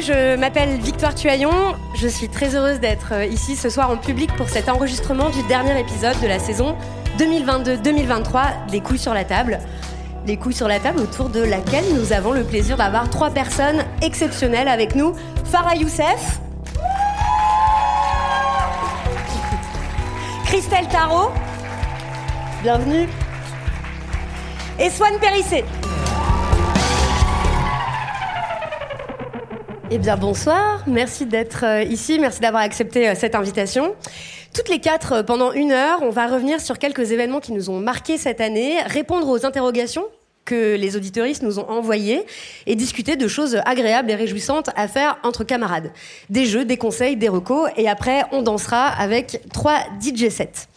je m'appelle Victoire Tuaillon. Je suis très heureuse d'être euh, ici ce soir en public pour cet enregistrement du dernier épisode de la saison 2022-2023 des couilles sur la table. Les couilles sur la table autour de laquelle nous avons le plaisir d'avoir trois personnes exceptionnelles avec nous. Farah Youssef. Christelle Tarot. Bienvenue. Et Swan Périssé. Eh bien bonsoir, merci d'être euh, ici, merci d'avoir accepté euh, cette invitation. Toutes les quatre, euh, pendant une heure, on va revenir sur quelques événements qui nous ont marqués cette année, répondre aux interrogations que les auditoristes nous ont envoyées et discuter de choses agréables et réjouissantes à faire entre camarades. Des jeux, des conseils, des recos et après on dansera avec trois DJ sets.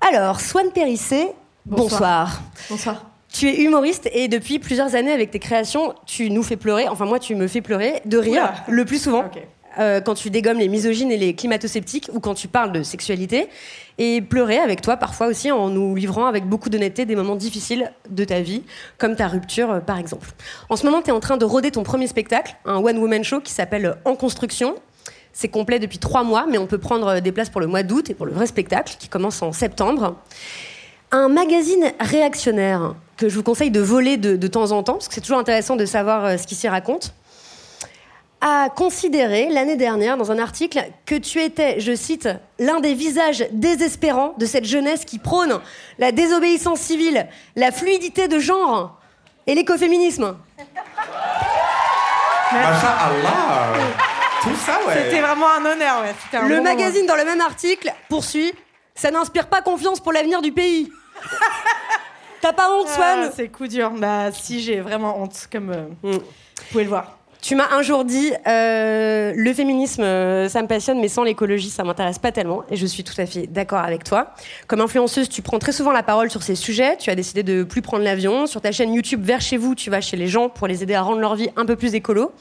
Alors, Swan Périssé, bonsoir. Bonsoir. Tu es humoriste et depuis plusieurs années avec tes créations, tu nous fais pleurer, enfin moi tu me fais pleurer de rire Oula. le plus souvent. Euh, quand tu dégommes les misogynes et les climato-sceptiques ou quand tu parles de sexualité et pleurer avec toi parfois aussi en nous livrant avec beaucoup d'honnêteté des moments difficiles de ta vie comme ta rupture euh, par exemple. En ce moment tu es en train de roder ton premier spectacle, un one-woman show qui s'appelle En construction. C'est complet depuis trois mois mais on peut prendre des places pour le mois d'août et pour le vrai spectacle qui commence en septembre. Un magazine réactionnaire que je vous conseille de voler de, de temps en temps, parce que c'est toujours intéressant de savoir euh, ce qui s'y raconte, a considéré l'année dernière dans un article que tu étais, je cite, l'un des visages désespérants de cette jeunesse qui prône la désobéissance civile, la fluidité de genre et l'écoféminisme. Masha Allah Tout ça, ouais. C'était vraiment un honneur, ouais. Un Le bon magazine, dans le même article, poursuit Ça n'inspire pas confiance pour l'avenir du pays. T'as pas honte, moment. Swan Ah, c'est coup dur. Bah, si, j'ai vraiment honte, comme euh, Mm. vous pouvez le voir. Tu m'as un jour dit euh, le féminisme, euh, ça me passionne, mais sans l'écologie, ça m'intéresse pas tellement. Et je suis tout à fait d'accord avec toi. Comme influenceuse, tu prends très souvent la parole sur ces sujets. Tu as décidé de plus prendre l'avion. Sur ta chaîne YouTube Vers chez vous, tu vas chez les gens pour les aider à rendre leur vie un peu plus écolo.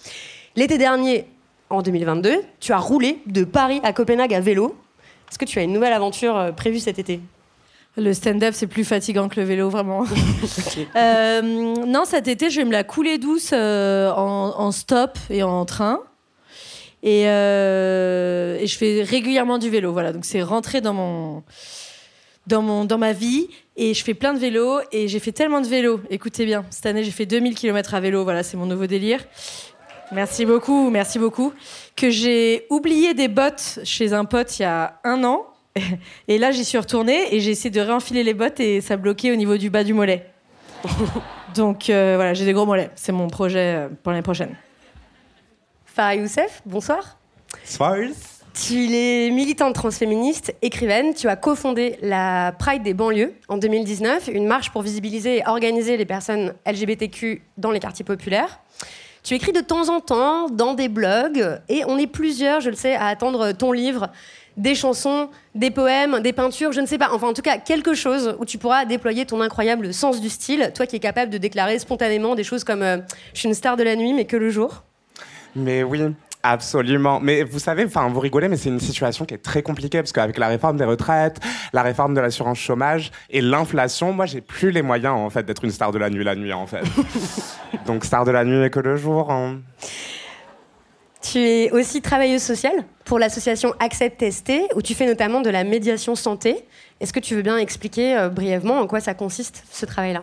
L'été dernier, en 2022, tu as roulé de Paris à Copenhague à vélo. Est-ce que tu as une nouvelle aventure euh, prévue cet été? Le stand-up, c'est plus fatigant que le vélo, vraiment. Euh, non, cet été, je vais me la couler douce euh, en, en stop et en train. Et, euh, et je fais régulièrement du vélo. Voilà, donc c'est rentré dans mon, dans, mon, dans ma vie. Et je fais plein de vélos. Et j'ai fait tellement de vélos. Écoutez bien, cette année, j'ai fait 2000 km à vélo. Voilà, c'est mon nouveau délire. Merci beaucoup, merci beaucoup. Que j'ai oublié des bottes chez un pote il y a un an. Et là, j'y suis retournée et j'ai essayé de réenfiler les bottes et ça bloquait au niveau du bas du mollet. Donc euh, voilà, j'ai des gros mollets. C'est mon projet euh, pour l'année prochaine. Farah Youssef, bonsoir. Bonsoir. Tu es militante transféministe, écrivaine. Tu as cofondé la Pride des banlieues en 2019, une marche pour visibiliser et organiser les personnes LGBTQ dans les quartiers populaires. Tu écris de temps en temps dans des blogs et on est plusieurs, je le sais, à attendre ton livre, des chansons, des poèmes, des peintures, je ne sais pas. Enfin, en tout cas, quelque chose où tu pourras déployer ton incroyable sens du style, toi qui es capable de déclarer spontanément des choses comme euh, Je suis une star de la nuit, mais que le jour. Mais oui, Absolument. Mais vous savez, enfin, vous rigolez, mais c'est une situation qui est très compliquée parce qu'avec la réforme des retraites, la réforme de l'assurance chômage et l'inflation, moi, j'ai plus les moyens, en fait, d'être une star de la nuit la nuit, en fait. Donc, star de la nuit mais que le jour. Hein. Tu es aussi travailleuse sociale pour l'association Accept Testé, où tu fais notamment de la médiation santé. Est-ce que tu veux bien expliquer euh, brièvement en quoi ça consiste, ce travail-là?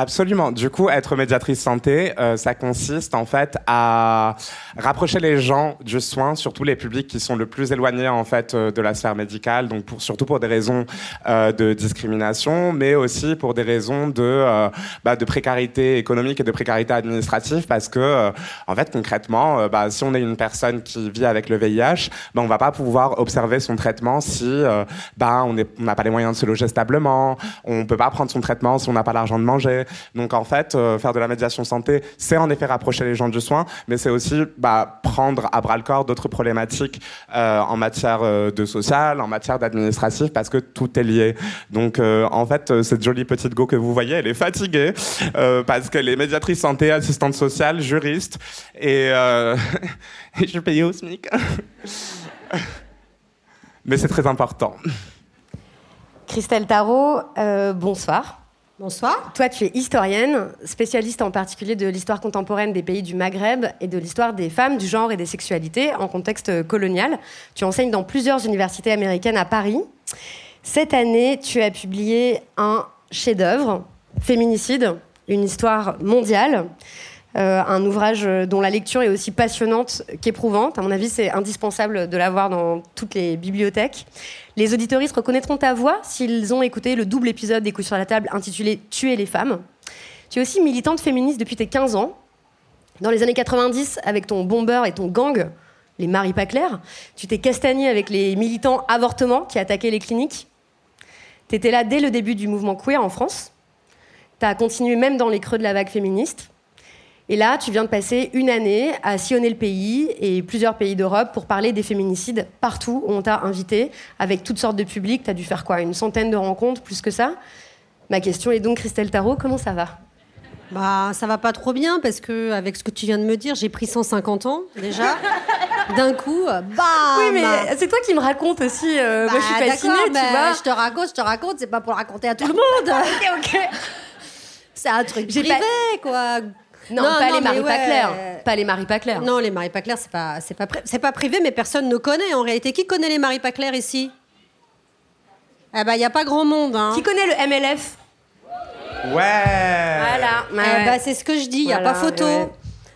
Absolument. Du coup, être médiatrice santé, euh, ça consiste en fait à rapprocher les gens du soin, surtout les publics qui sont le plus éloignés en fait euh, de la sphère médicale, donc surtout pour des raisons euh, de discrimination, mais aussi pour des raisons de, bah, de précarité économique et de précarité administrative, parce que en fait concrètement, bah, si on est une personne qui vit avec le VIH, bah, on va pas pouvoir observer son traitement si bah, on n'a pas les moyens de se loger stablement, on peut pas prendre son traitement si on n'a pas l'argent de manger. Donc en fait, euh, faire de la médiation santé, c'est en effet rapprocher les gens du soin, mais c'est aussi bah, prendre à bras le corps d'autres problématiques euh, en matière euh, de social, en matière d'administratif, parce que tout est lié. Donc en fait, cette jolie petite go que vous voyez, elle est fatiguée parce qu'elle est médiatrice santé, assistante sociale, juriste, et, je suis payée au SMIC. mais c'est très important. Christelle Tarot, bonsoir. Bonsoir. Toi, tu es historienne, spécialiste en particulier de l'histoire contemporaine des pays du Maghreb et de l'histoire des femmes, du genre et des sexualités en contexte colonial. Tu enseignes dans plusieurs universités américaines à Paris. Cette année, tu as publié un chef-d'œuvre, Féminicide, une histoire mondiale. Euh, un ouvrage dont la lecture est aussi passionnante qu'éprouvante. À mon avis, c'est indispensable de l'avoir dans toutes les bibliothèques. Les auditoristes reconnaîtront ta voix s'ils ont écouté le double épisode des sur la table intitulé Tuer les femmes. Tu es aussi militante féministe depuis tes 15 ans. Dans les années 90, avec ton bomber et ton gang, les Marie Paclair, tu t'es castagné avec les militants avortement qui attaquaient les cliniques. Tu étais là dès le début du mouvement queer en France. Tu as continué même dans les creux de la vague féministe. Et là, tu viens de passer une année à sillonner le pays et plusieurs pays d'Europe pour parler des féminicides partout où on t'a invité, avec toutes sortes de publics. Tu as dû faire quoi Une centaine de rencontres, plus que ça? Ma question est donc, Christelle Tarot, comment ça va? Bah, ça va pas trop bien parce que avec ce que tu viens de me dire, j'ai pris 150 ans déjà. D'un coup, bah. Oui, mais c'est toi qui me raconte aussi. Euh, moi, je suis bah, fascinée, tu vois. Je te raconte, je te raconte. C'est pas pour le raconter à tout le monde. ok, ok. C'est un truc privé, quoi. Non, pas, les Marie ouais. pas les Marie Paclair. Non, les c'est pas, c'est pas, c'est pas privé, mais personne ne connaît en réalité. Qui connaît les Marie Paclair ici? Eh ben, il y a pas grand monde. Hein. Qui connaît le MLF Ouais. Voilà. Eh ben, c'est ce que je dis. Il n'y a pas photo.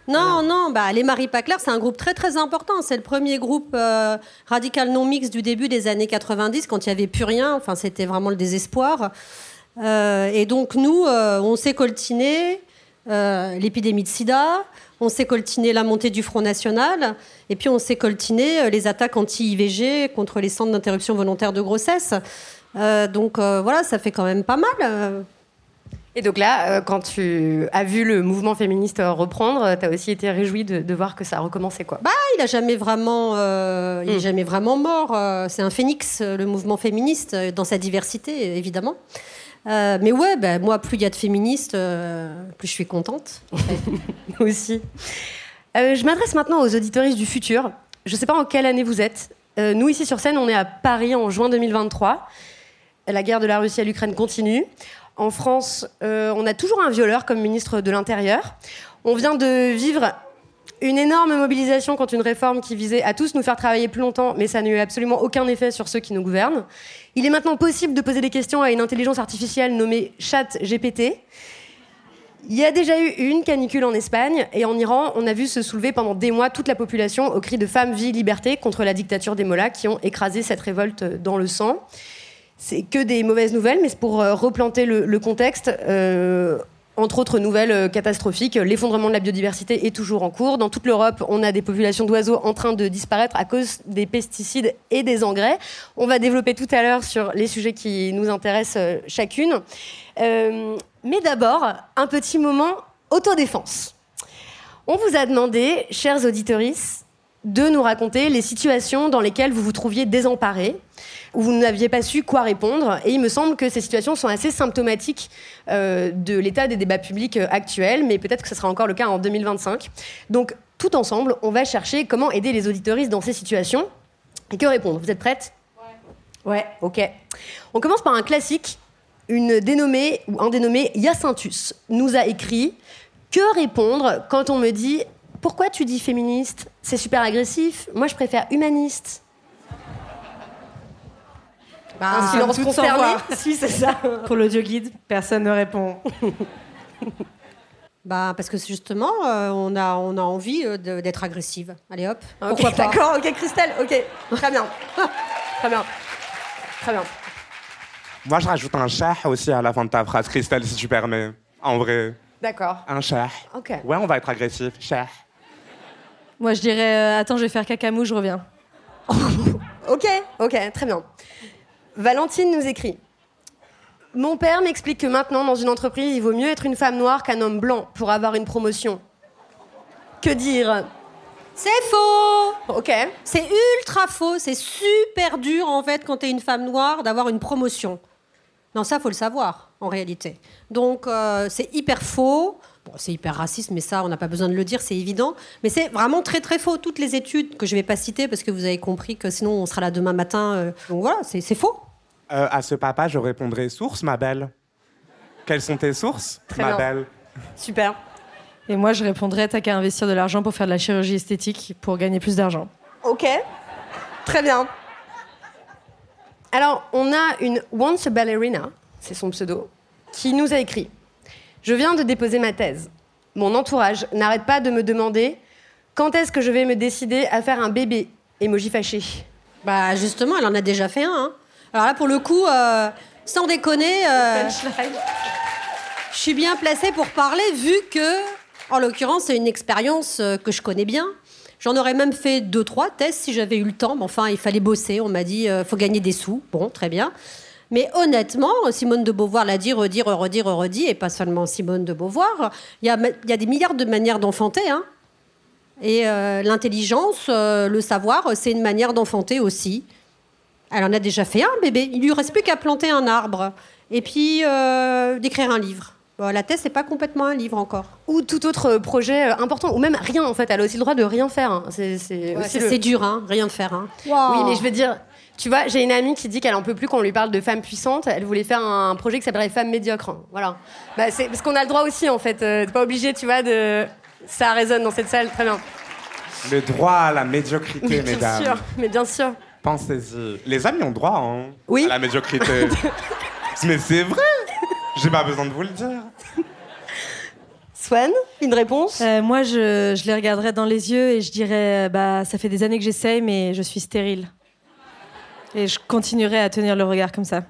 Non, non, bah, les Marie Paclair, c'est un groupe très très important. C'est le premier groupe euh, radical non mixte du début des années 90, quand il n'y avait plus rien. Enfin, c'était vraiment le désespoir. Euh, et donc, nous, euh, on s'est coltinés. Euh, l'épidémie de sida, on s'est coltiné la montée du Front National, et puis on s'est coltiné euh, les attaques anti-IVG contre les centres d'interruption volontaire de grossesse. Euh, donc voilà, ça fait quand même pas mal. Et donc là, quand tu as vu le mouvement féministe reprendre, tu as aussi été réjoui de, voir que ça a recommencé quoi Bah, il a jamais vraiment, il est hmm. jamais vraiment mort. c'est un phénix, le mouvement féministe, dans sa diversité, évidemment. Euh, mais ouais, bah, moi, plus il y a de féministes, euh, plus je suis contente. aussi. Euh, je m'adresse maintenant aux auditoristes du futur. Je ne sais pas en quelle année vous êtes. nous, ici sur scène, on est à Paris en juin 2023. La guerre de la Russie à l'Ukraine continue. En France, on a toujours un violeur comme ministre de l'Intérieur. On vient de vivre une énorme mobilisation contre une réforme qui visait à tous nous faire travailler plus longtemps, mais ça n'a eu absolument aucun effet sur ceux qui nous gouvernent. Il est maintenant possible de poser des questions à une intelligence artificielle nommée Chat GPT. Il y a déjà eu une canicule en Espagne et en Iran, on a vu se soulever pendant des mois toute la population au cri de femmes, vie, liberté contre la dictature des Mollahs qui ont écrasé cette révolte dans le sang. C'est que des mauvaises nouvelles, mais c'est pour euh, replanter le, contexte. Euh, entre autres nouvelles euh, catastrophiques, l'effondrement de la biodiversité est toujours en cours. Dans toute l'Europe, on a des populations d'oiseaux en train de disparaître à cause des pesticides et des engrais. On va développer tout à l'heure sur les sujets qui nous intéressent chacune. Mais d'abord, un petit moment autodéfense. On vous a demandé, chers auditoristes, de nous raconter les situations dans lesquelles vous vous trouviez désemparés, où vous n'aviez pas su quoi répondre. Et il me semble que ces situations sont assez symptomatiques euh, de l'état des débats publics euh, actuels, mais peut-être que ce sera encore le cas en 2025. Donc, tout ensemble, on va chercher comment aider les auditoristes dans ces situations. Et que répondre? Vous êtes prêtes Ouais. Ouais, ok. On commence par un classique une dénommée ou un dénommé Yacintus nous a écrit Que répondre quand on me dit Pourquoi tu dis féministe? C'est super agressif. Moi, je préfère humaniste. Bah, un silence concerné. si, c'est ça. Pour l'audio guide, personne ne répond. Bah, parce que justement, euh, on, a, on a envie euh, d'être agressive. Allez hop. Pourquoi pas D'accord, ok, Christelle, ok. Très bien. Très bien. Très bien. Moi, je rajoute un chat aussi à la fin de ta phrase, Christelle, si tu permets. En vrai. D'accord. Un chat. Ok. Ouais, on va être agressif. Chat. Moi, je dirais euh, Attends, je vais faire cacamou, je reviens. ok, ok, très bien. Valentine nous écrit Mon père m'explique que maintenant, dans une entreprise, il vaut mieux être une femme noire qu'un homme blanc pour avoir une promotion. Que dire? C'est faux Ok. C'est ultra faux, c'est super dur en fait quand tu es une femme noire d'avoir une promotion. Non, ça, faut le savoir, en réalité. Donc, euh, c'est hyper faux. Bon, c'est hyper raciste, mais ça, on n'a pas besoin de le dire, c'est évident. Mais c'est vraiment très, très faux. Toutes les études que je ne vais pas citer, parce que vous avez compris que sinon, on sera là demain matin. Euh, donc voilà, c'est faux. Euh, à ce papa, je répondrai source, ma belle. Quelles sont tes sources, ma belle? Super. Et moi, je répondrais t'as qu'à investir de l'argent pour faire de la chirurgie esthétique pour gagner plus d'argent. Ok. Très bien. Alors, on a une Once a Ballerina, c'est son pseudo, qui nous a écrit Je viens de déposer ma thèse. Mon entourage n'arrête pas de me demander quand est-ce que je vais me décider à faire un bébé Emoji fâché. Bah, justement, elle en a déjà fait un. Hein. Alors là, pour le coup, euh, sans déconner, euh, je suis bien placée pour parler vu que, en l'occurrence, c'est une expérience euh, que je connais bien. J'en aurais même fait deux, trois tests si j'avais eu le temps. Mais enfin, il fallait bosser. On m'a dit, euh, faut gagner des sous. Bon, très bien. Mais honnêtement, Simone de Beauvoir l'a dit, redire, redire, redit, et pas seulement Simone de Beauvoir. Il y a, y a, des milliards de manières d'enfanter. Hein. Et euh, l'intelligence, euh, le savoir, c'est une manière d'enfanter aussi. Elle en a déjà fait un bébé. Il lui reste plus qu'à planter un arbre et puis d'écrire un livre la thèse, c'est pas complètement un livre encore. Ou tout autre projet euh, important, ou même rien en fait. Elle a aussi le droit de rien faire. Hein. C'est dur, hein, rien de faire. Hein. Oui, mais je veux dire, tu vois, j'ai une amie qui dit qu'elle en peut plus quand on lui parle de femmes puissantes. Elle voulait faire un projet qui s'appellerait Femmes médiocres. Voilà. Bah, c'est parce qu'on a le droit aussi en fait. Euh, t'es pas obligé, tu vois, de. Ça résonne dans cette salle, très bien. Le droit à la médiocrité, mais mesdames. Bien sûr, mais bien sûr. Pensez-y. Les amis ont droit hein, oui. à la médiocrité. mais c'est vrai. J'ai pas besoin de vous le dire. Swan, une réponse? Euh, Moi, je, je, les regarderais dans les yeux et je dirais bah, ça fait des années que j'essaye, mais je suis stérile. Et je continuerai à tenir le regard comme ça.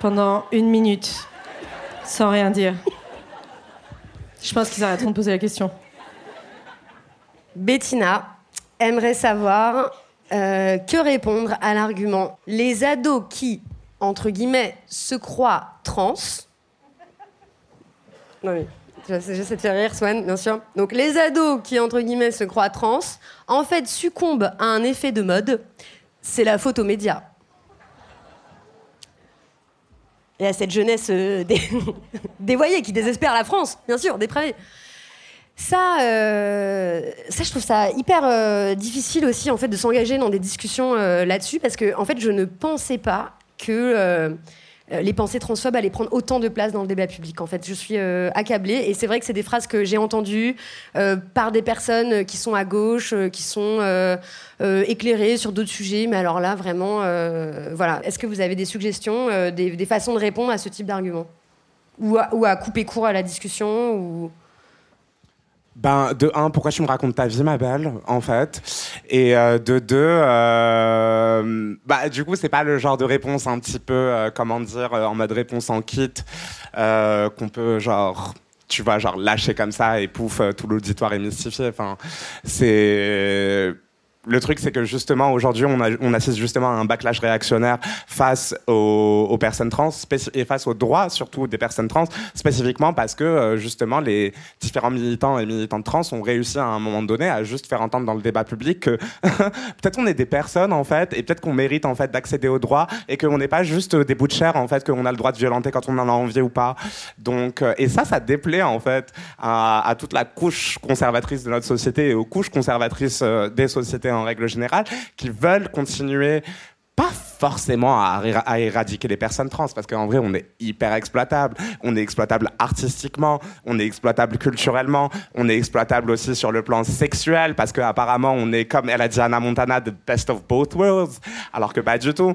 Pendant une minute, sans rien dire. Je pense qu'ils arrêteront de poser la question. Bettina aimerait savoir euh, que répondre à l'argument les ados qui entre guillemets, se croient trans. Non mais, j'essaie de faire rire, Swan, bien sûr. Donc les ados qui, entre guillemets, se croient trans, en fait, succombent à un effet de mode. C'est la photo média. Et à cette jeunesse euh, dévoyée qui désespère la France, bien sûr, dépravée. Ça, euh, ça, je trouve ça hyper euh, difficile aussi en fait de s'engager dans des discussions là-dessus parce que en fait, je ne pensais pas que euh, les pensées transphobes allaient prendre autant de place dans le débat public. En fait, je suis euh, accablée et c'est vrai que c'est des phrases que j'ai entendues euh, par des personnes qui sont à gauche, qui sont éclairées sur d'autres sujets. Mais alors là, vraiment, voilà. Est-ce que vous avez des suggestions, des, façons de répondre à ce type d'argument ou à, couper court à la discussion ou... Ben, de un, pourquoi tu me racontes ta vie, ma belle, en fait? Et euh, de deux, euh, bah, du coup, c'est pas le genre de réponse un petit peu, euh, comment dire, en mode réponse en kit, qu'on peut, genre, tu vois, genre, lâcher comme ça et pouf, tout l'auditoire est mystifié. Enfin, c'est le truc, c'est que justement, aujourd'hui, on, assiste justement à un backlash réactionnaire face aux, personnes trans et face aux droits, surtout des personnes trans, spécifiquement parce que, euh, justement, les différents militants et militantes trans ont réussi à un moment donné à juste faire entendre dans le débat public que peut-être on est des personnes, en fait, et peut-être qu'on mérite, en fait, d'accéder aux droits et qu'on n'est pas juste des bouts de chair, en fait, qu'on a le droit de violenter quand on en a envie ou pas. Donc, euh, et ça, ça déplaît, en fait, à, toute la couche conservatrice de notre société et aux couches conservatrices euh, des sociétés en règle générale, qui veulent continuer pas forcément à, éradiquer les personnes trans, parce qu'en vrai, on est hyper exploitable. On est exploitable artistiquement, on est exploitable culturellement, on est exploitable aussi sur le plan sexuel, parce qu'apparemment, on est, comme elle a dit Anna Montana, the best of both worlds, alors que pas du tout.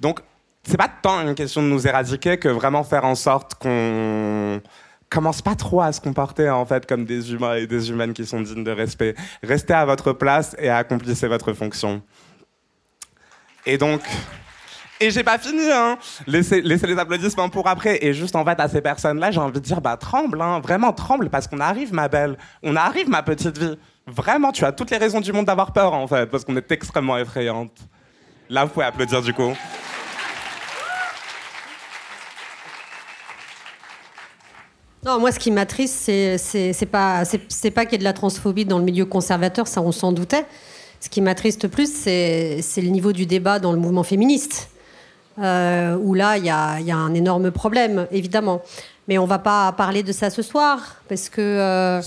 Donc, c'est pas tant une question de nous éradiquer que vraiment faire en sorte qu'on commence pas trop à se comporter en fait comme des humains et des humaines qui sont dignes de respect. Restez à votre place et accomplissez votre fonction. Et donc, et j'ai pas fini, hein. Laissez, laissez, les applaudissements pour après. Et juste en fait à ces personnes-là, j'ai envie de dire, bah tremble, hein. vraiment tremble, parce qu'on arrive, ma belle. On arrive, ma petite vie. Vraiment, tu as toutes les raisons du monde d'avoir peur, en fait, parce qu'on est extrêmement effrayante. Là, vous pouvez applaudir du coup. Non, moi, ce qui m'attriste, c'est, c'est, pas, c'est, pas qu'il y ait de la transphobie dans le milieu conservateur, ça, on s'en doutait. Ce qui m'attriste plus, c'est, le niveau du débat dans le mouvement féministe, euh, où là, il y a, y a, un énorme problème, évidemment. Mais on va pas parler de ça ce soir parce que euh,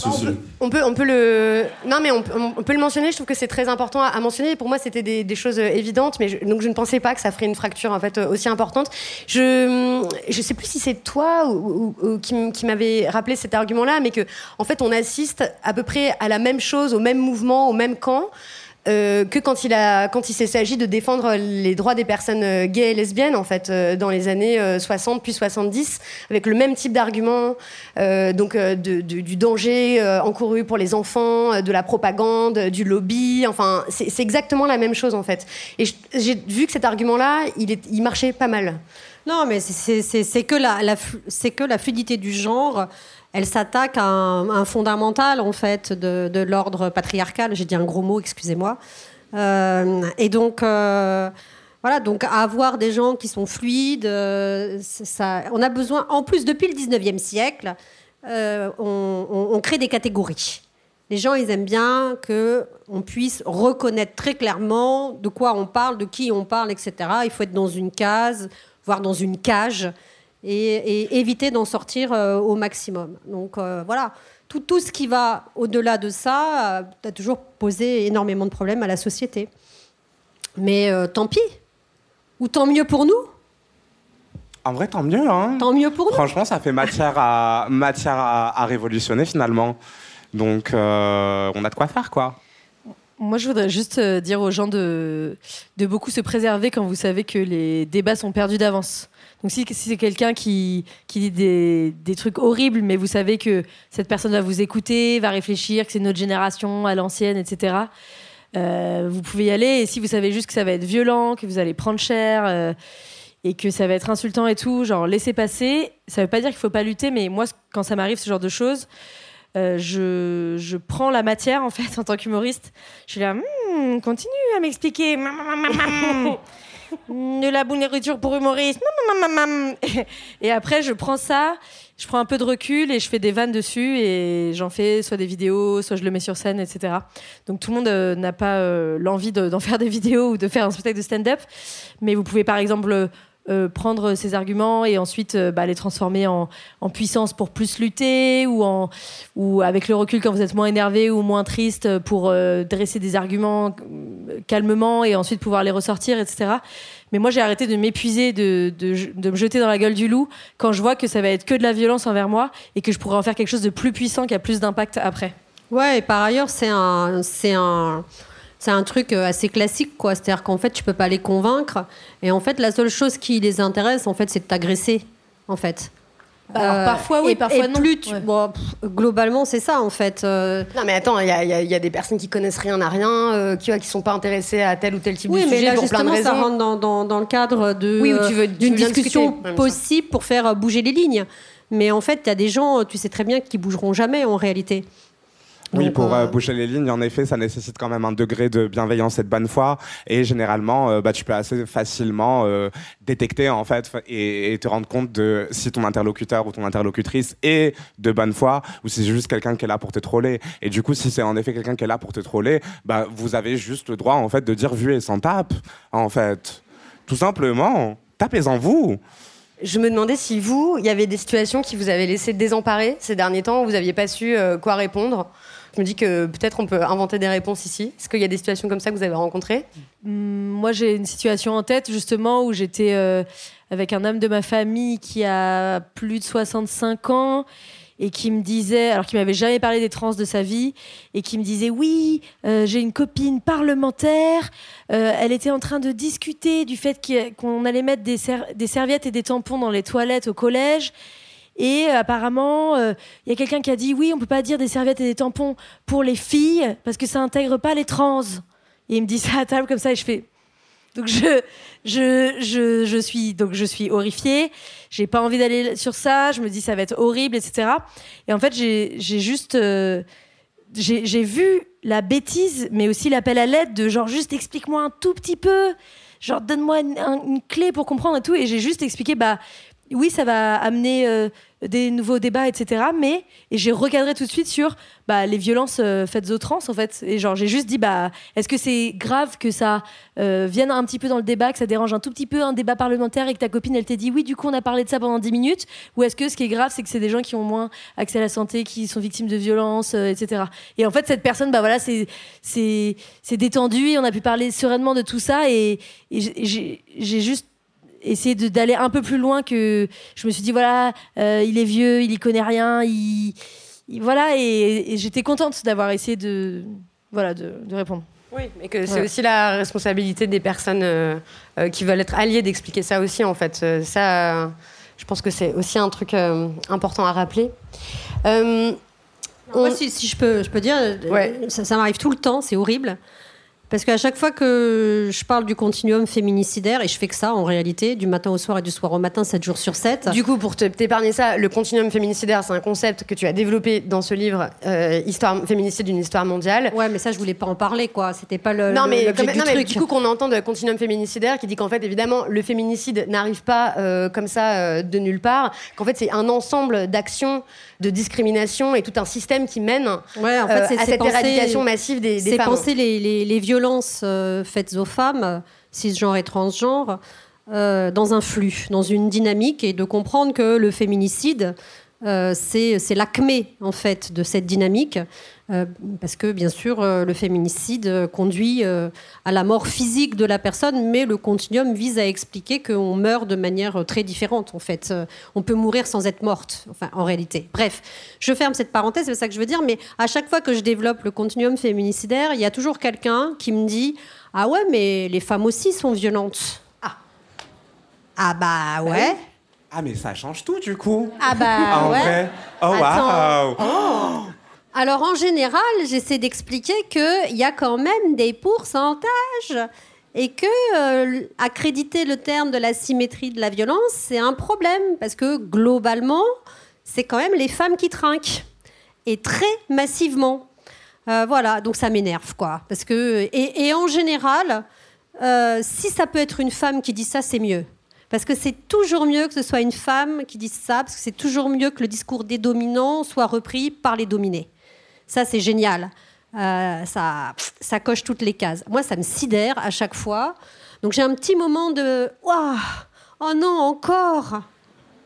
on, peut, on, peut, le non mais on, peut le mentionner. Je trouve que c'est très important à, mentionner. Pour moi, c'était des, choses euh, évidentes, mais donc je ne pensais pas que ça ferait une fracture en fait euh, aussi importante. Je je sais plus si c'est toi ou, qui, qui m'avait rappelé cet argument-là, mais que en fait on assiste à peu près à la même chose, au même mouvement, au même camp. Euh, que quand il, a, quand il s'agit de défendre les droits des personnes euh, gays et lesbiennes, en fait, euh, dans les années 60 puis 70, avec le même type d'argument, donc du danger encouru pour les enfants, de la propagande, du lobby, enfin, c'est exactement la même chose, en fait. Et j'ai vu que cet argument-là, il, il marchait pas mal. Non, mais c'est que la, fluidité du genre elle s'attaque à un, fondamental en fait de, l'ordre patriarcal. J'ai dit un gros mot, excusez-moi. Euh, et donc euh, voilà, donc avoir des gens qui sont fluides, euh, ça, on a besoin. En plus, depuis le 19e siècle, on, crée des catégories. Les gens, ils aiment bien que on puisse reconnaître très clairement de quoi on parle, de qui on parle, etc. Il faut être dans une case, voire dans une cage et, éviter d'en sortir euh, au maximum. Donc euh, voilà, tout, tout, ce qui va au-delà de ça euh, a toujours posé énormément de problèmes à la société. Mais tant pis, ou tant mieux pour nous. En vrai, tant mieux. Hein. Tant mieux pour nous. Franchement, ça fait matière à, matière à, révolutionner finalement. Donc, on a de quoi faire, quoi. Moi, je voudrais juste dire aux gens de, de beaucoup se préserver quand vous savez que les débats sont perdus d'avance. Donc si, c'est quelqu'un qui, dit des, trucs horribles, mais vous savez que cette personne va vous écouter, va réfléchir, que c'est notre génération à l'ancienne, etc., euh, vous pouvez y aller. Et si vous savez juste que ça va être violent, que vous allez prendre cher euh, et que ça va être insultant et tout, genre laissez passer. Ça ne veut pas dire qu'il ne faut pas lutter, mais moi, quand ça m'arrive ce genre de choses, euh, je, prends la matière en fait en tant qu'humoriste. Je suis là, hmm, continue à m'expliquer. de la nourriture pour humoristes. Et après, je prends ça, je prends un peu de recul et je fais des vannes dessus et j'en fais soit des vidéos, soit je le mets sur scène, etc. Donc tout le monde euh, n'a pas euh, l'envie d'en faire des vidéos ou de faire un spectacle de stand-up. Mais vous pouvez par exemple euh, prendre ces arguments et ensuite euh, bah, les transformer en, puissance pour plus lutter ou, en, ou avec le recul quand vous êtes moins énervé ou moins triste pour euh, dresser des arguments calmement et ensuite pouvoir les ressortir, etc. Mais moi, j'ai arrêté de m'épuiser, de, de, me jeter dans la gueule du loup quand je vois que ça va être que de la violence envers moi et que je pourrais en faire quelque chose de plus puissant qui a plus d'impact après. Ouais, et par ailleurs, c'est un, c'est un, c'est un truc euh, assez classique, quoi. C'est-à-dire qu'en fait, tu peux pas les convaincre. Et en fait, la seule chose qui les intéresse, en fait, c'est de t'agresser, en fait. Bah, parfois oui, parfois non. Plus globalement, c'est ça en fait. Non, mais attends, il y, a des personnes qui connaissent rien à rien, qui, qui sont pas intéressées à tel ou tel type de sujet mais là, pour plein de raisons. ça rentre dans, dans, le cadre de oui, d'une discussion possible pour faire bouger les lignes. Mais en fait, il y a des gens, tu sais très bien, qui bougeront jamais en réalité. Oui, pour euh, boucher les lignes, en effet, ça nécessite quand même un degré de bienveillance et de bonne foi. Et généralement, euh, bah, tu peux assez facilement euh, détecter en fait et, te rendre compte de si ton interlocuteur ou ton interlocutrice est de bonne foi ou si c'est juste quelqu'un qui est là pour te troller. Et du coup, si c'est en effet quelqu'un qui est là pour te troller, bah, vous avez juste le droit en fait de dire vu et sans tape, en fait. Tout simplement, tapez-en vous. Je me demandais si vous, il y avait des situations qui vous avaient laissé désemparer ces derniers temps où vous n'aviez pas su quoi répondre. Je me dis que peut-être on peut inventer des réponses ici. Est-ce qu'il y a des situations comme ça que vous avez rencontrées? Hmm, Moi, j'ai une situation en tête justement où j'étais euh, avec un homme de ma famille qui a plus de 65 ans et qui me disait, alors qu'il m'avait jamais parlé des trans de sa vie, et qui me disait oui, euh, j'ai une copine parlementaire, euh, elle était en train de discuter du fait qu'on allait mettre des serviettes et des tampons dans les toilettes au collège, et apparemment, il euh, y a quelqu'un qui a dit oui, on peut pas dire des serviettes et des tampons pour les filles parce que ça intègre pas les trans. Et il me dit ça à table comme ça et je fais. Donc je, je, je, je suis donc je suis horrifiée. J'ai pas envie d'aller sur ça. Je me dis ça va être horrible, etc. Et en fait, j'ai juste euh, j'ai vu la bêtise, mais aussi l'appel à l'aide de genre juste explique-moi un tout petit peu, genre donne-moi une, une, clé pour comprendre et tout. Et j'ai juste expliqué bah oui, ça va amener euh, des nouveaux débats, etc. Mais et j'ai recadré tout de suite sur bah, les violences euh, faites aux trans, en fait. Et genre, j'ai juste dit, bah, est-ce que c'est grave que ça euh, vienne un petit peu dans le débat, que ça dérange un tout petit peu un débat parlementaire et que ta copine, elle t'ait dit, oui, du coup, on a parlé de ça pendant 10 minutes Ou est-ce que ce qui est grave, c'est que c'est des gens qui ont moins accès à la santé, qui sont victimes de violences, etc. Et en fait, cette personne, bah voilà, c'est détendu, on a pu parler sereinement de tout ça et j'ai juste essayer d'aller un peu plus loin que je me suis dit voilà euh, il est vieux il y connaît rien il, voilà et, j'étais contente d'avoir essayé de voilà de, répondre. Oui mais que c'est aussi la responsabilité des personnes euh, euh, qui veulent être alliées d'expliquer ça aussi en fait. Ça je pense que c'est aussi un truc important à rappeler. Moi, si, si, je peux, je peux dire, ça, ça m'arrive tout le temps, c'est horrible. Parce qu'à chaque fois que je parle du continuum féminicidaire, et je fais que ça en réalité, du matin au soir et du soir au matin, 7 jours sur 7. Du coup, pour t'épargner ça, le continuum féminicidaire, c'est un concept que tu as développé dans ce livre, euh, Histoire féminicide d'une histoire mondiale. Ouais, mais ça, je voulais pas en parler, quoi. C'était pas le. Non, mais, du, non, mais du coup, qu'on entend de continuum féminicidaire qui dit qu'en fait, évidemment, le féminicide n'arrive pas euh, comme ça euh, de nulle part, qu'en fait, c'est un ensemble d'actions de discrimination et tout un système qui mène ouais, en fait, à cette éradication massive des, des femmes. C'est penser les, les, les violences euh, faites aux femmes, cisgenres et transgenres, euh, dans un flux, dans une dynamique, et de comprendre que le féminicide, euh, c'est l'acmé en fait de cette dynamique, parce que bien sûr le féminicide conduit à la mort physique de la personne, mais le continuum vise à expliquer qu'on meurt de manière très différente en fait. on peut mourir sans être morte, enfin en réalité. Bref, je ferme cette parenthèse, c'est ça que je veux dire, mais à chaque fois que je développe le continuum féminicidaire, il y a toujours quelqu'un qui me dit ah ouais mais les femmes aussi sont violentes. Ah ah bah ouais. Mais ça change tout, du coup. Ah, bah, ah, ouais. Oh, waouh. Oh. Alors, en général, j'essaie d'expliquer qu'il y a quand même des pourcentages et que euh, accréditer le terme de la symétrie de la violence, c'est un problème parce que globalement, c'est quand même les femmes qui trinquent et très massivement. Euh, voilà, donc ça m'énerve, quoi. Parce que et, en général, euh, si ça peut être une femme qui dit ça, c'est mieux. Parce que c'est toujours mieux que ce soit une femme qui dise ça, parce que c'est toujours mieux que le discours des dominants soit repris par les dominés. Ça, c'est génial. Euh, ça, ça coche toutes les cases. Moi, ça me sidère à chaque fois. Donc j'ai un petit moment de oh non encore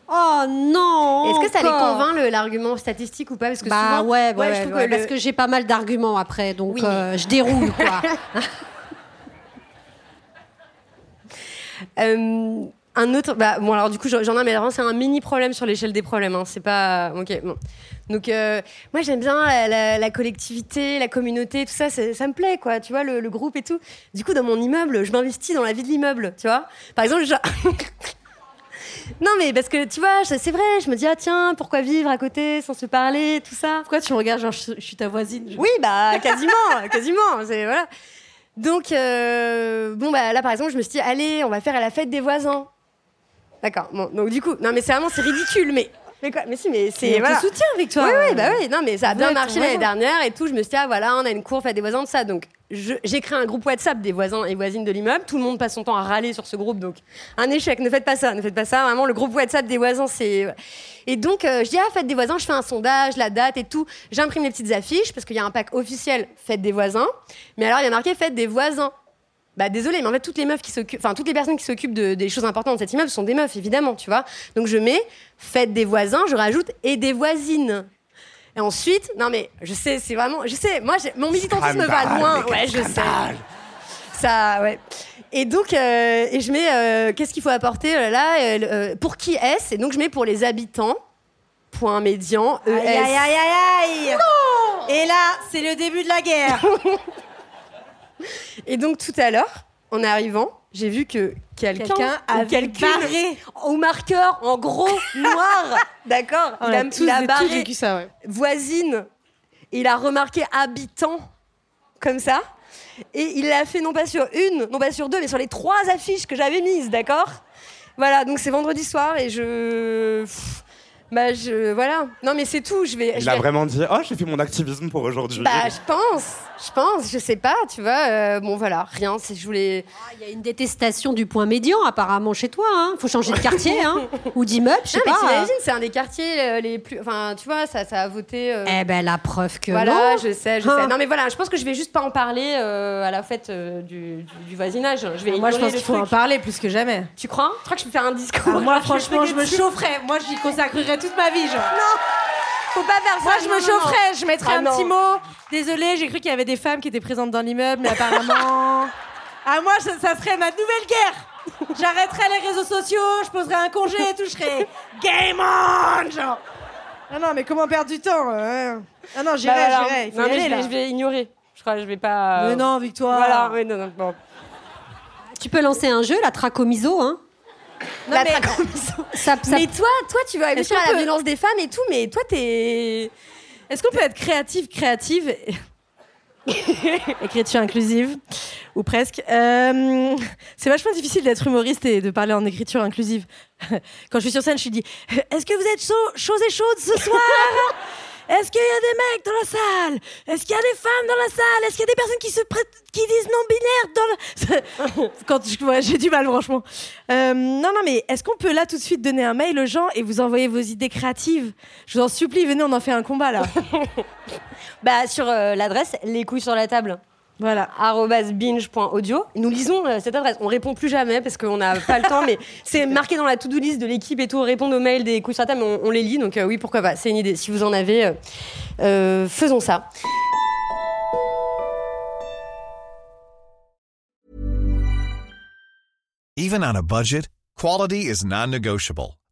Oh non Est-ce que ça les convainc l'argument statistique ou pas? Parce que bah ouais, parce que j'ai pas mal d'arguments après, donc euh, je déroule quoi. euh, un autre, bah, bon alors du coup j'en ai, mais c'est un mini problème sur l'échelle des problèmes. Hein, c'est pas, ok, bon. Donc euh, moi j'aime bien la, collectivité, la communauté, tout ça, ça me plaît quoi. Tu vois le, groupe et tout. Du coup dans mon immeuble, je m'investis dans la vie de l'immeuble, tu vois. Par exemple, Non, mais parce que tu vois, c'est vrai, je me dis, ah tiens, pourquoi vivre à côté sans se parler, tout ça? Pourquoi tu me regardes, genre, je, je suis ta voisine je- Oui, bah, quasiment, quasiment. C'est, voilà. Donc, euh, bon, bah là, par exemple, je me suis dit, allez, on va faire à la fête des voisins. D'accord. Bon, donc, du coup, non, mais c'est vraiment, c'est ridicule, mais. Mais quoi Mais si, mais c'est. Voilà. te soutient, Victoire. Oui, oui, bah oui. Non, mais ça a bien Ouais, marché l'année dernière et tout. Je me suis dit, ah voilà, on a une cour, fête des voisins, de ça. Donc, j'ai créé un groupe WhatsApp des voisins et voisines de l'immeuble. Tout le monde passe son temps à râler sur ce groupe. Donc, un échec. Ne faites pas ça. Ne faites pas ça. Vraiment, le groupe WhatsApp des voisins, c'est. Et donc, euh, je dis, ah, fête des voisins, je fais un sondage, la date et tout. J'imprime les petites affiches parce qu'il y a un pack officiel fête des voisins. Mais alors, il y a marqué fête des voisins. Bah désolé, mais en fait toutes les meufs qui s'occupent, enfin toutes les personnes qui s'occupent de- des choses importantes de cet immeuble sont des meufs évidemment, tu vois. Donc je mets fête des voisins, je rajoute et des voisines. Et ensuite, non mais je sais, c'est vraiment, je sais, moi mon militantisme va Scandale, loin, mais quel ouais, je sais. Ça, ouais. Et donc, euh, et je mets, euh, qu'est-ce qu'il faut apporter euh, là euh, Pour qui est-ce? Et donc je mets pour les habitants. Point médian. ES. Aïe, aïe, aïe, aïe, aïe Et là, c'est le début de la guerre. Et donc tout à l'heure, en arrivant, j'ai vu que quelqu'un ou avait barré. au marqueur en gros noir, d'accord On Il a, a tous il a tous barré vécu ça, ouais. voisine. Et il a remarqué habitant comme ça. Et il l'a fait non pas sur une, non pas sur deux, mais sur les trois affiches que j'avais mises, d'accord? Voilà, donc c'est vendredi soir et je. Pff, Bah, je. Voilà. Non, mais c'est tout. Je vais. je Il a vais- vraiment dit Oh, j'ai fait mon activisme pour aujourd'hui. Bah, je pense. Je pense. Je sais pas, tu vois. euh, bon, voilà, rien. c'est- Je voulais. Ah, Il y a une détestation du point médian apparemment chez toi. Hein. Faut changer de quartier hein. ou d'immeuble, je sais Non, mais pas. t'imagines, c'est un des quartiers euh, les plus. Enfin, tu vois, ça, ça a voté. euh, Eh ben la preuve que Voilà, non. je sais, je Hein. sais. Non, mais voilà, je pense que je vais juste pas en parler euh, à la fête euh, du, du- du voisinage. Je vais Moi, je pense qu'il faut en parler plus que jamais. Tu crois? Tu crois que je peux faire un discours Ah, moi, franchement, vais je me chaufferais. Moi, j'y consacrerais toute ma vie, genre. Faut pas faire ça. Moi, je non, me non, non. chaufferais. Je mettrais Ah, un non. petit mot. Désolée, j'ai cru qu'il y avait des femmes qui étaient présentes dans l'immeuble, mais apparemment. Ah, moi, ça, ça serait ma nouvelle guerre. J'arrêterais les réseaux sociaux, je poserais un congé et tout, je serais game on, genre. Ah non, mais comment perdre du temps euh, Ah non, Bah, j'irai, voilà. j'irai. Non, mais aller, je vais, là. je vais ignorer. Je crois que je vais pas. euh, Mais non, Victoire. Voilà, oui, non, non, bon. Tu peux lancer un jeu, la tracomiso. Hein. Non, La mais- tracomiso. Ça, ça- Mais toi, toi, tu vas réfléchir à la peut- violence des femmes et tout, mais toi, t'es. Est-ce qu'on peut être créative, créative Écriture inclusive, ou presque. Euh, c'est vachement difficile d'être humoriste et de parler en écriture inclusive. Quand je suis sur scène, je suis dit Est-ce que vous êtes chaud, chauds et chaudes ce soir? Est-ce qu'il y a des mecs dans la salle? Est-ce qu'il y a des femmes dans la salle? Est-ce qu'il y a des personnes qui se qui disent non binaire dans le... Quand je, ouais, j'ai du mal, franchement. Euh, non, non, mais est-ce qu'on peut là tout de suite donner un mail aux gens et vous envoyer vos idées créatives? Je vous en supplie, venez, on en fait un combat là. Bah, sur euh, l'adresse, les couilles sur la table. Voilà. binge.audio. Nous lisons euh, cette adresse. On répond plus jamais parce qu'on n'a pas le temps, mais c'est marqué dans la to-do list de l'équipe et tout. Répondre aux mails des la table, on, on les lit. Donc euh, oui, pourquoi pas. C'est une idée. Si vous en avez, euh, euh, faisons ça. Even on a budget, quality is non-negotiable.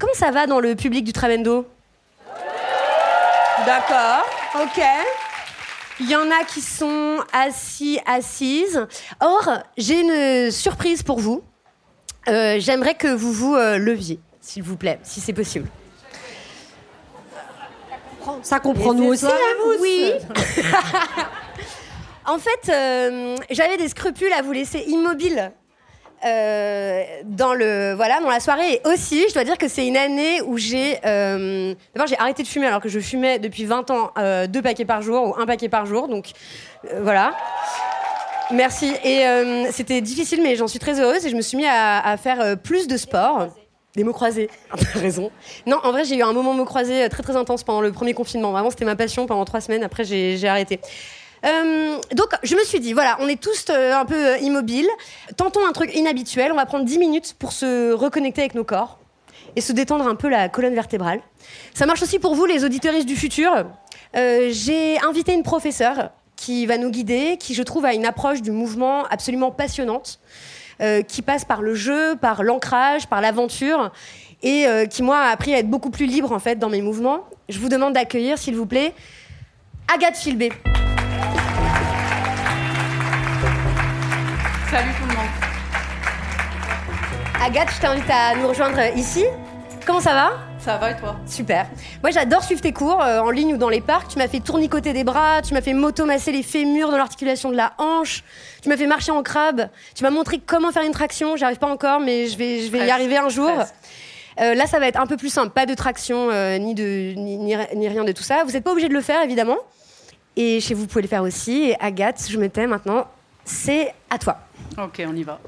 Comment ça va dans le public du Trabendo D'accord, ok. Il y en a qui sont assis, assises. Or, j'ai une surprise pour vous. Euh, J'aimerais que vous vous euh, leviez, s'il vous plaît, si c'est possible. ça comprend nous aussi. hein. Oui. en fait, euh, j'avais des scrupules à vous laisser immobile euh, dans le voilà dans la soirée et aussi je dois dire que c'est une année où j'ai euh, d'abord j'ai arrêté de fumer alors que je fumais depuis 20 ans euh, deux paquets par jour ou un paquet par jour donc voilà merci et c'était difficile mais j'en suis très heureuse et je me suis mis à, faire plus de sport des mots croisés, t'as raison. Non, en vrai, j'ai eu un moment mots croisés très très intense pendant le premier confinement. Vraiment, c'était ma passion pendant trois semaines. Après, j'ai arrêté. Euh, donc, je me suis dit, voilà, on est tous euh, un peu euh, immobiles. Tentons un truc inhabituel. On va prendre 10 minutes pour se reconnecter avec nos corps et se détendre un peu la colonne vertébrale. Ça marche aussi pour vous, les auditeuristes du futur. J'ai invité une professeure qui va nous guider, qui, je trouve, a une approche du mouvement absolument passionnante, qui passe par le jeu, par l'ancrage, par l'aventure et qui, moi, a appris à être beaucoup plus libre, en fait, dans mes mouvements. Je vous demande d'accueillir, s'il vous plaît, Agathe Filbé. Salut tout le monde. Agathe, je t'invite à nous rejoindre ici. Comment ça va? Ça va et toi? Super. Moi j'adore suivre tes cours euh, en ligne ou dans les parcs. Tu m'as fait tournicoter des bras, tu m'as fait motomasser les fémurs dans l'articulation de la hanche, tu m'as fait marcher en crabe, tu m'as montré comment faire une traction. J'arrive pas encore, mais je vais, je vais y arriver un jour. Euh, là, ça va être un peu plus simple. Pas de traction, euh, ni, de, ni, ni, rien de tout ça. Vous n'êtes pas obligé de le faire, évidemment. Et chez vous, vous pouvez le faire aussi. Et Agathe, je me tais maintenant. C'est à toi. Ok, on y va.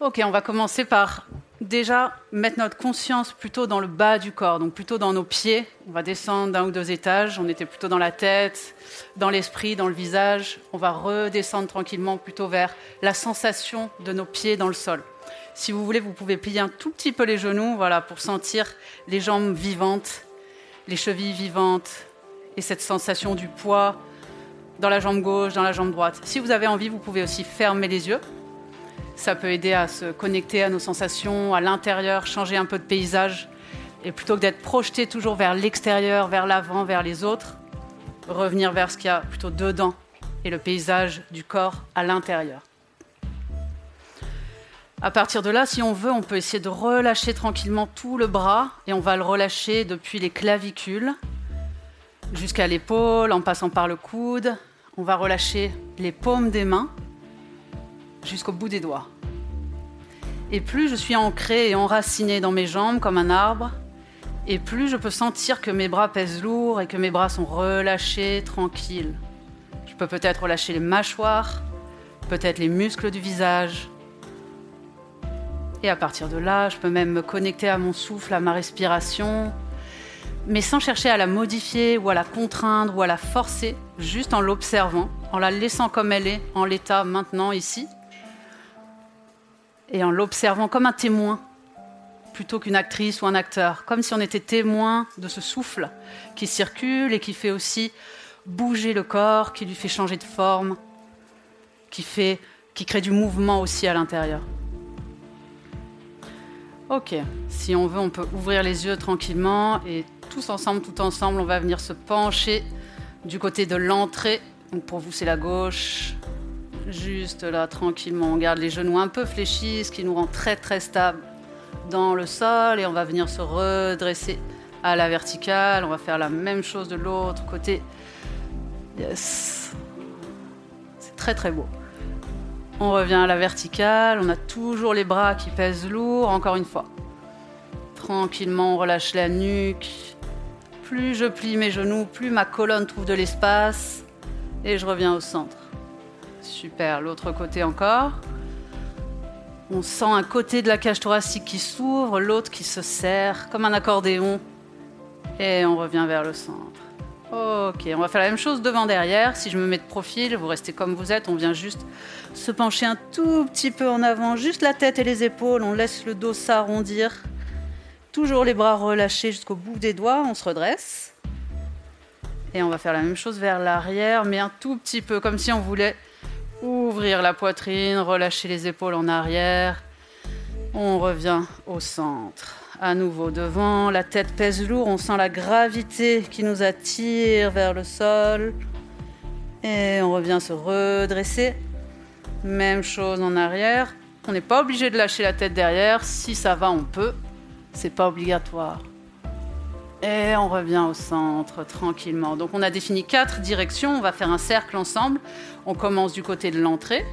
Ok, on va commencer par déjà mettre notre conscience plutôt dans le bas du corps, donc plutôt dans nos pieds. On va descendre d'un ou deux étages. On était plutôt dans la tête, dans l'esprit, dans le visage. On va redescendre tranquillement plutôt vers la sensation de nos pieds dans le sol. Si vous voulez, vous pouvez plier un tout petit peu les genoux, voilà, pour sentir les jambes vivantes, les chevilles vivantes et cette sensation du poids dans la jambe gauche, dans la jambe droite. Si vous avez envie, vous pouvez aussi fermer les yeux. Ça peut aider à se connecter à nos sensations, à l'intérieur, changer un peu de paysage. Et plutôt que d'être projeté toujours vers l'extérieur, vers l'avant, vers les autres, revenir vers ce qu'il y a plutôt dedans et le paysage du corps à l'intérieur. À partir de là, si on veut, on peut essayer de relâcher tranquillement tout le bras et on va le relâcher depuis les clavicules jusqu'à l'épaule en passant par le coude, on va relâcher les paumes des mains jusqu'au bout des doigts. Et plus je suis ancrée et enracinée dans mes jambes comme un arbre, et plus je peux sentir que mes bras pèsent lourd et que mes bras sont relâchés, tranquilles. Je peux peut-être relâcher les mâchoires, peut-être les muscles du visage. Et à partir de là, je peux même me connecter à mon souffle, à ma respiration, mais sans chercher à la modifier ou à la contraindre ou à la forcer, juste en l'observant, en la laissant comme elle est, en l'état maintenant, ici, et en l'observant comme un témoin, plutôt qu'une actrice ou un acteur, comme si on était témoin de ce souffle qui circule et qui fait aussi bouger le corps, qui lui fait changer de forme, qui, fait, qui crée du mouvement aussi à l'intérieur. Ok, si on veut, on peut ouvrir les yeux tranquillement et tous ensemble, tout ensemble, on va venir se pencher du côté de l'entrée. Donc pour vous, c'est la gauche. Juste là, tranquillement, on garde les genoux un peu fléchis, ce qui nous rend très très stable dans le sol. Et on va venir se redresser à la verticale. On va faire la même chose de l'autre côté. Yes. C'est très très beau. On revient à la verticale. On a toujours les bras qui pèsent lourd. Encore une fois. Tranquillement, on relâche la nuque. Plus je plie mes genoux, plus ma colonne trouve de l'espace et je reviens au centre. Super, l'autre côté encore. On sent un côté de la cage thoracique qui s'ouvre, l'autre qui se serre comme un accordéon. Et on revient vers le centre. Ok, on va faire la même chose devant derrière. Si je me mets de profil, vous restez comme vous êtes. On vient juste se pencher un tout petit peu en avant, juste la tête et les épaules. On laisse le dos s'arrondir. Toujours les bras relâchés jusqu'au bout des doigts, on se redresse. Et on va faire la même chose vers l'arrière, mais un tout petit peu, comme si on voulait ouvrir la poitrine, relâcher les épaules en arrière. On revient au centre. À nouveau devant, la tête pèse lourd, on sent la gravité qui nous attire vers le sol. Et on revient se redresser. Même chose en arrière. On n'est pas obligé de lâcher la tête derrière. Si ça va, on peut c'est pas obligatoire. Et on revient au centre tranquillement. Donc on a défini quatre directions, on va faire un cercle ensemble. On commence du côté de l'entrée.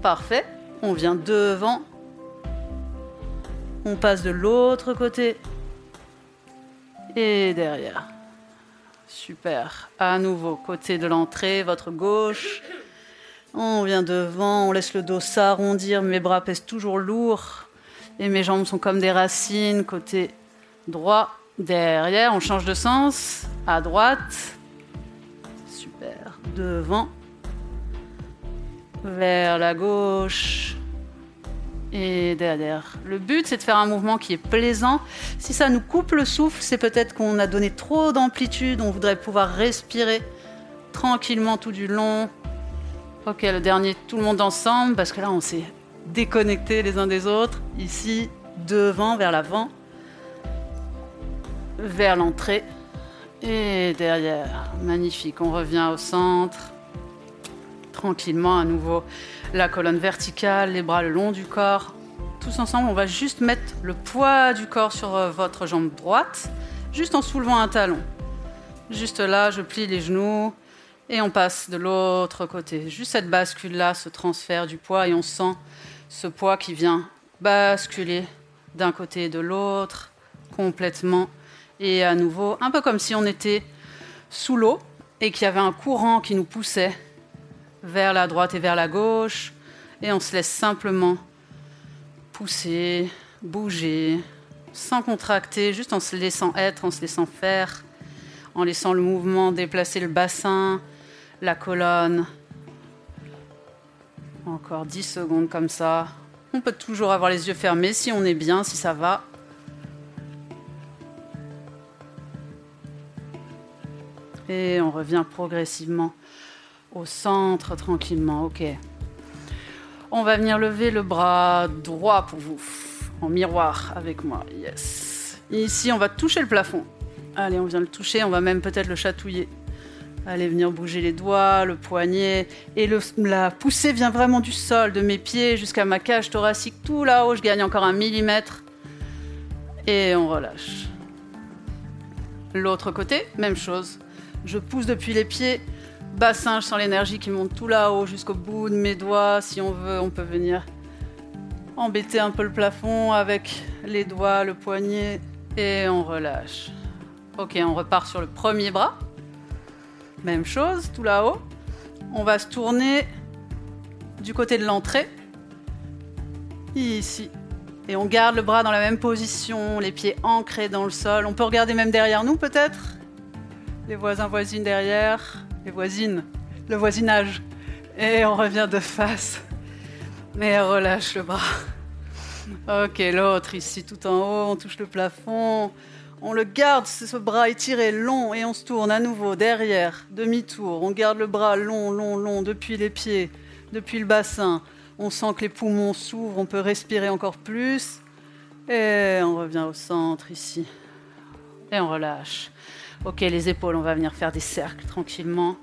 Parfait. On vient devant. On passe de l'autre côté. Et derrière. Super. À nouveau, côté de l'entrée, votre gauche. On vient devant, on laisse le dos s'arrondir, mes bras pèsent toujours lourd. Et mes jambes sont comme des racines. Côté droit, derrière, on change de sens. À droite. Super. Devant. Vers la gauche. Et derrière. Le but, c'est de faire un mouvement qui est plaisant. Si ça nous coupe le souffle, c'est peut-être qu'on a donné trop d'amplitude. On voudrait pouvoir respirer tranquillement tout du long. Ok, le dernier, tout le monde ensemble, parce que là, on s'est déconnectés les uns des autres. Ici, devant, vers l'avant, vers l'entrée et derrière. Magnifique. On revient au centre. Tranquillement, à nouveau, la colonne verticale, les bras le long du corps. Tous ensemble, on va juste mettre le poids du corps sur euh, votre jambe droite, juste en soulevant un talon. Juste là, je plie les genoux et on passe de l'autre côté. Juste cette bascule-là, ce transfert du poids, et on sent ce poids qui vient basculer d'un côté et de l'autre, complètement. Et à nouveau, un peu comme si on était sous l'eau et qu'il y avait un courant qui nous poussait vers la droite et vers la gauche. Et on se laisse simplement pousser, bouger, sans contracter, juste en se laissant être, en se laissant faire, en laissant le mouvement déplacer le bassin, la colonne. Encore 10 secondes comme ça. On peut toujours avoir les yeux fermés si on est bien, si ça va. Et on revient progressivement au centre tranquillement. Ok. On va venir lever le bras droit pour vous, en miroir avec moi. Yes. ici, on va toucher le plafond. Allez, on vient le toucher, on va même peut-être le chatouiller. Allez venir bouger les doigts, le poignet. Et la poussée vient vraiment du sol, de mes pieds jusqu'à ma cage thoracique. Tout là-haut, je gagne encore un millimètre. Et on relâche. L'autre côté, même chose. Je pousse depuis les pieds. Bassin, je sens l'énergie qui monte tout là-haut jusqu'au bout de mes doigts. Si on veut, on peut venir embêter un peu le plafond avec les doigts, le poignet. Et on relâche. Ok, on repart sur le premier bras. Même chose, tout là-haut. On va se tourner du côté de l'entrée. Ici. Et on garde le bras dans la même position, les pieds ancrés dans le sol. On peut regarder même derrière nous peut-être? Les voisins, voisines derrière. Les voisines. Le voisinage. Et on revient de face. Mais relâche le bras. Ok, l'autre ici tout en haut, on touche le plafond. On le garde, ce bras étiré long et on se tourne à nouveau derrière, demi-tour. On garde le bras long, long, long depuis les pieds, depuis le bassin. On sent que les poumons s'ouvrent, on peut respirer encore plus. Et on revient au centre ici. Et on relâche. Ok, les épaules, on va venir faire des cercles tranquillement.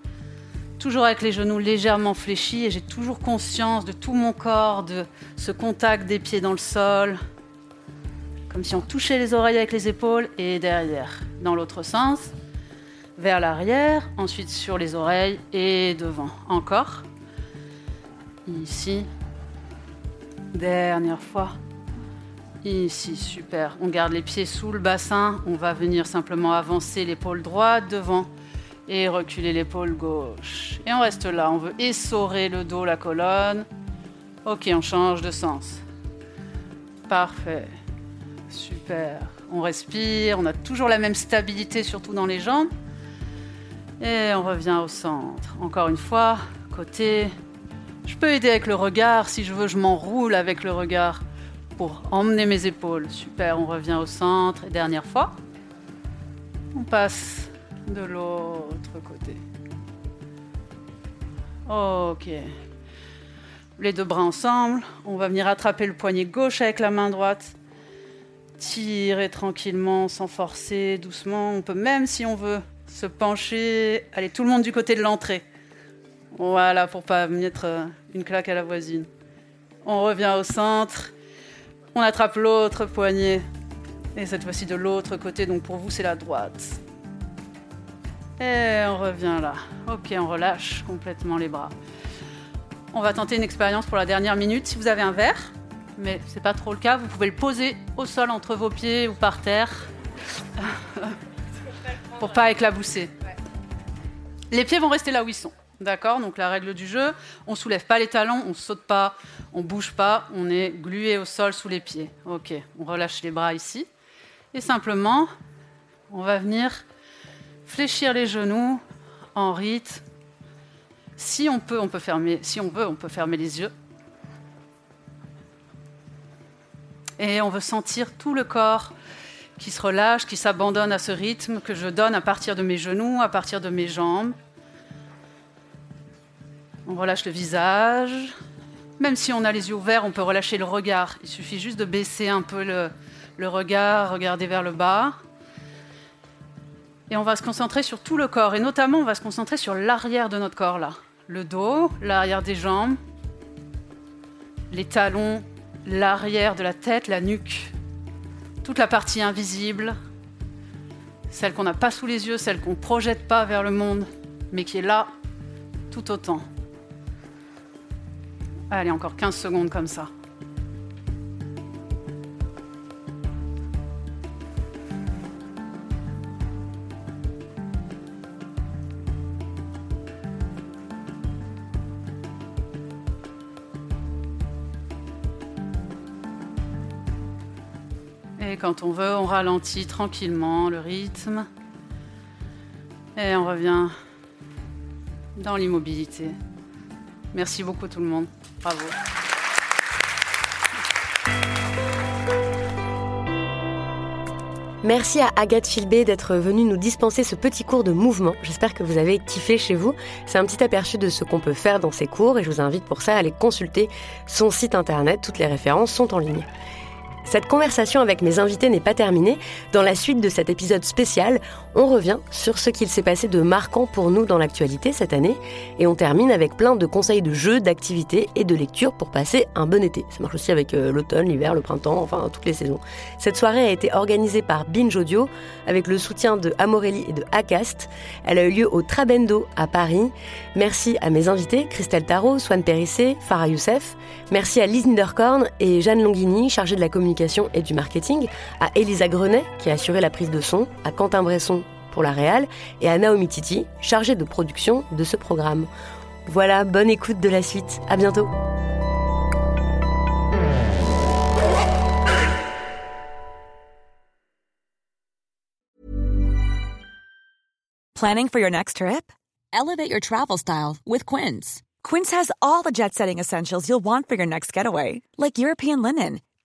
Toujours avec les genoux légèrement fléchis et j'ai toujours conscience de tout mon corps, de ce contact des pieds dans le sol, comme si on touchait les oreilles avec les épaules et derrière, dans l'autre sens, vers l'arrière, ensuite sur les oreilles et devant. Encore. Ici. Dernière fois. Ici, super. On garde les pieds sous le bassin. On va venir simplement avancer l'épaule droite devant et reculer l'épaule gauche. Et on reste là. On veut essorer le dos, la colonne. Ok, on change de sens. Parfait. Super. On respire, on a toujours la même stabilité, surtout dans les jambes. Et on revient au centre. Encore une fois, côté. Je peux aider avec le regard. Si je veux, je m'enroule avec le regard pour emmener mes épaules. Super, on revient au centre. Et dernière fois, on passe de l'autre côté. Ok. Les deux bras ensemble. On va venir attraper le poignet gauche avec la main droite tirer tranquillement, sans forcer, doucement. On peut même, si on veut, se pencher, aller tout le monde du côté de l'entrée. Voilà, pour pas mettre euh, une claque à la voisine. On revient au centre, on attrape l'autre poignet, et cette fois-ci de l'autre côté, donc pour vous c'est la droite. Et on revient là. Ok, on relâche complètement les bras. on va tenter une expérience pour la dernière minute. Si vous avez un verre, mais c'est pas trop le cas, vous pouvez le poser au sol entre vos pieds ou par terre pour pas éclabousser. Les pieds vont rester là où ils sont. D'accord? Donc la règle du jeu, on soulève pas les talons, on saute pas, on bouge pas, on est glué au sol sous les pieds. Ok, on relâche les bras ici. Et simplement, on va venir fléchir les genoux en rythme. Si on peut, on peut fermer, si on veut, on peut fermer les yeux. Et on veut sentir tout le corps qui se relâche, qui s'abandonne à ce rythme que je donne à partir de mes genoux, à partir de mes jambes. On relâche le visage. Même si on a les yeux ouverts, on peut relâcher le regard. Il suffit juste de baisser un peu le, regard, regarder vers le bas. Et on va se concentrer sur tout le corps. Et notamment, on va se concentrer sur l'arrière de notre corps là. Le dos, l'arrière des jambes, les talons, l'arrière de la tête, la nuque. Toute la partie invisible, celle qu'on n'a pas sous les yeux, celle qu'on ne projette pas vers le monde, mais qui est là tout autant. Allez, encore 15 secondes comme ça. Quand on veut, on ralentit tranquillement le rythme. Et on revient dans l'immobilité. Merci beaucoup tout le monde. Bravo. Merci à Agathe Filbé d'être venue nous dispenser ce petit cours de mouvement. J'espère que vous avez kiffé chez vous. C'est un petit aperçu de ce qu'on peut faire dans ces cours et je vous invite pour ça à aller consulter son site internet. Toutes les références sont en ligne. Cette conversation avec mes invités n'est pas terminée. Dans la suite de cet épisode spécial, on revient sur ce qu'il s'est passé de marquant pour nous dans l'actualité cette année et on termine avec plein de conseils de jeux, d'activités et de lectures pour passer un bon été. Ça marche aussi avec euh, l'automne, l'hiver, le printemps, enfin toutes les saisons. Cette soirée a été organisée par Binge Audio avec le soutien de Amorelli et de Acast. Elle a eu lieu au Trabendo à Paris. Merci à mes invités, Christelle Tarot, Swan Périssé, Farah Youssef. Merci à Lise Niederkorn et Jeanne Longhini, chargée de la communication et du marketing, à Elisa Grenet, qui a assuré la prise de son, à Quentin Bresson pour la réal, et à Naomi Titi, chargée de production de ce programme. Voilà, bonne écoute de la suite. À bientôt. Planning for your next trip? Elevate your travel style with Quince. Quince has all the jet setting essentials you'll want for your next getaway, like European linen